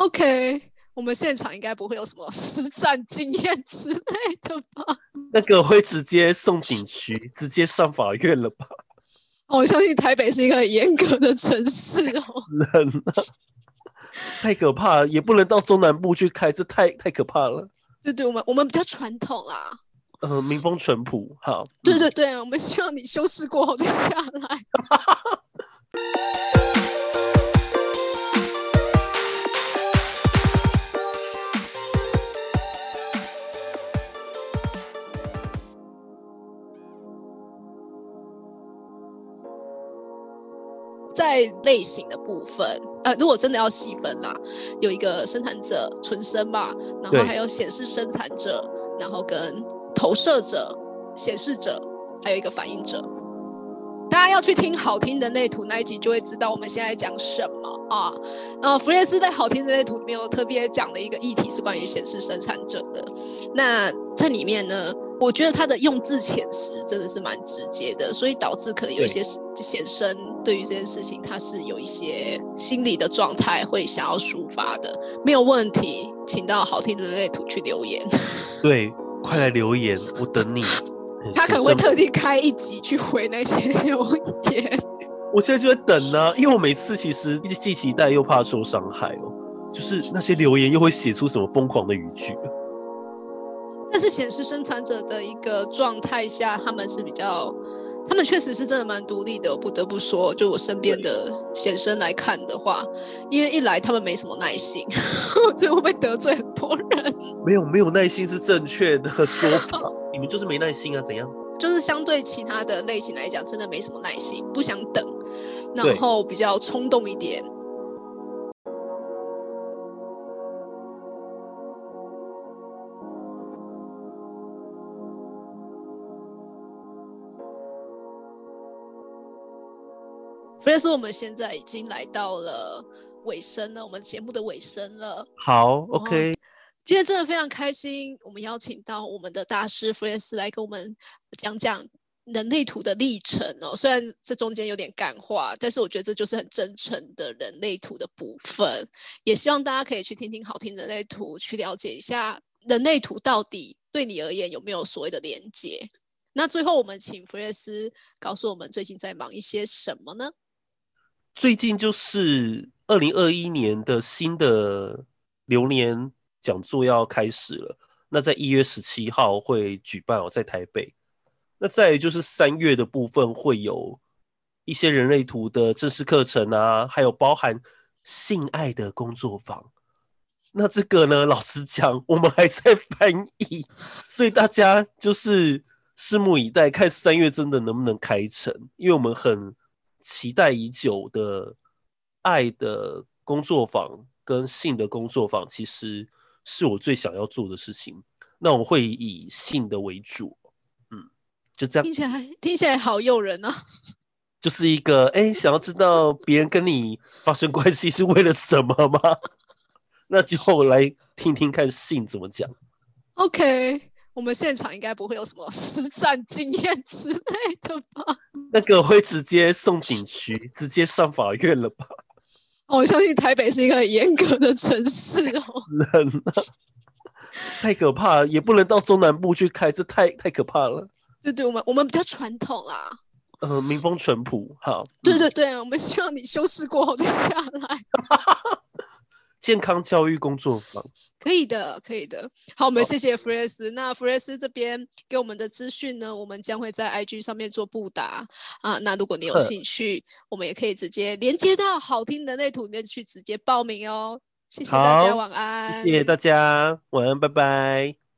OK，我们现场应该不会有什么实战经验之类的吧？那个会直接送警局，直接上法院了吧？我相信台北是一个很严格的城市哦。人啊，太可怕了，也不能到中南部去开，这太太可怕了。对对，我们我们比较传统啦。呃，民风淳朴，好。对对对，我们希望你修饰过后再下来。在类型的部分，呃，如果真的要细分啦，有一个生产者纯生嘛，然后还有显示生产者，然后跟投射者、显示者，还有一个反应者。大家要去听好听人类图那一集，就会知道我们现在讲什么啊。呃，弗列斯在好听人类图里面有特别讲的一个议题是关于显示生产者的。那在里面呢，我觉得他的用字遣词真的是蛮直接的，所以导致可能有一些显生对于这件事情，他是有一些心理的状态会想要抒发的，没有问题，请到好听人类图去留言。对，快来留言，我等你。他可能会特地开一集去回那些留言。我现在就在等呢，因为我每次其实既期待又怕受伤害哦，就是那些留言又会写出什么疯狂的语句。但是显示生产者的一个状态下，他们是比较，他们确实是真的蛮独立的。不得不说，就我身边的显生来看的话，因为一来他们没什么耐心，所以会不会得罪很多人？没有，没有耐心是正确的说法。你们就是没耐心啊？怎样？就是相对其他的类型来讲，真的没什么耐心，不想等，然后比较冲动一点。所以说，我们现在已经来到了尾声了，我们节目的尾声了。好，OK。今天真的非常开心，我们邀请到我们的大师弗雷斯来跟我们讲讲人类图的历程哦。虽然这中间有点感化，但是我觉得这就是很真诚的人类图的部分。也希望大家可以去听听好听人类图，去了解一下人类图到底对你而言有没有所谓的连接。那最后，我们请弗雷斯告诉我们最近在忙一些什么呢？最近就是二零二一年的新的流年讲座要开始了，那在一月十七号会举办哦，在台北。那再就是三月的部分会有一些人类图的正式课程啊，还有包含性爱的工作坊。那这个呢，老实讲，我们还在翻译，所以大家就是拭目以待，看三月真的能不能开成，因为我们很。期待已久的爱的工作坊跟性的工作坊，其实是我最想要做的事情。那我会以性的为主，嗯，就这样。听起来听起来好诱人啊！就是一个哎，想要知道别人跟你发生关系是为了什么吗？那就来听听看性怎么讲。OK。我们现场应该不会有什么实战经验之类的吧？那个会直接送警局，直接上法院了吧？我相信台北是一个很严格的城市哦。人啊，太可怕了，也不能到中南部去开，这太太可怕了。对对，我们我们比较传统啦。呃，民风淳朴，好。对对对，我们希望你修饰过后再下来。健康教育工作坊，可以的，可以的。好，我们谢谢弗雷斯。那弗雷斯这边给我们的资讯呢，我们将会在 IG 上面做布达啊。那如果你有兴趣，我们也可以直接连接到好听的那图里面去直接报名哦。谢谢大家，晚安。谢谢大家，晚安，拜拜。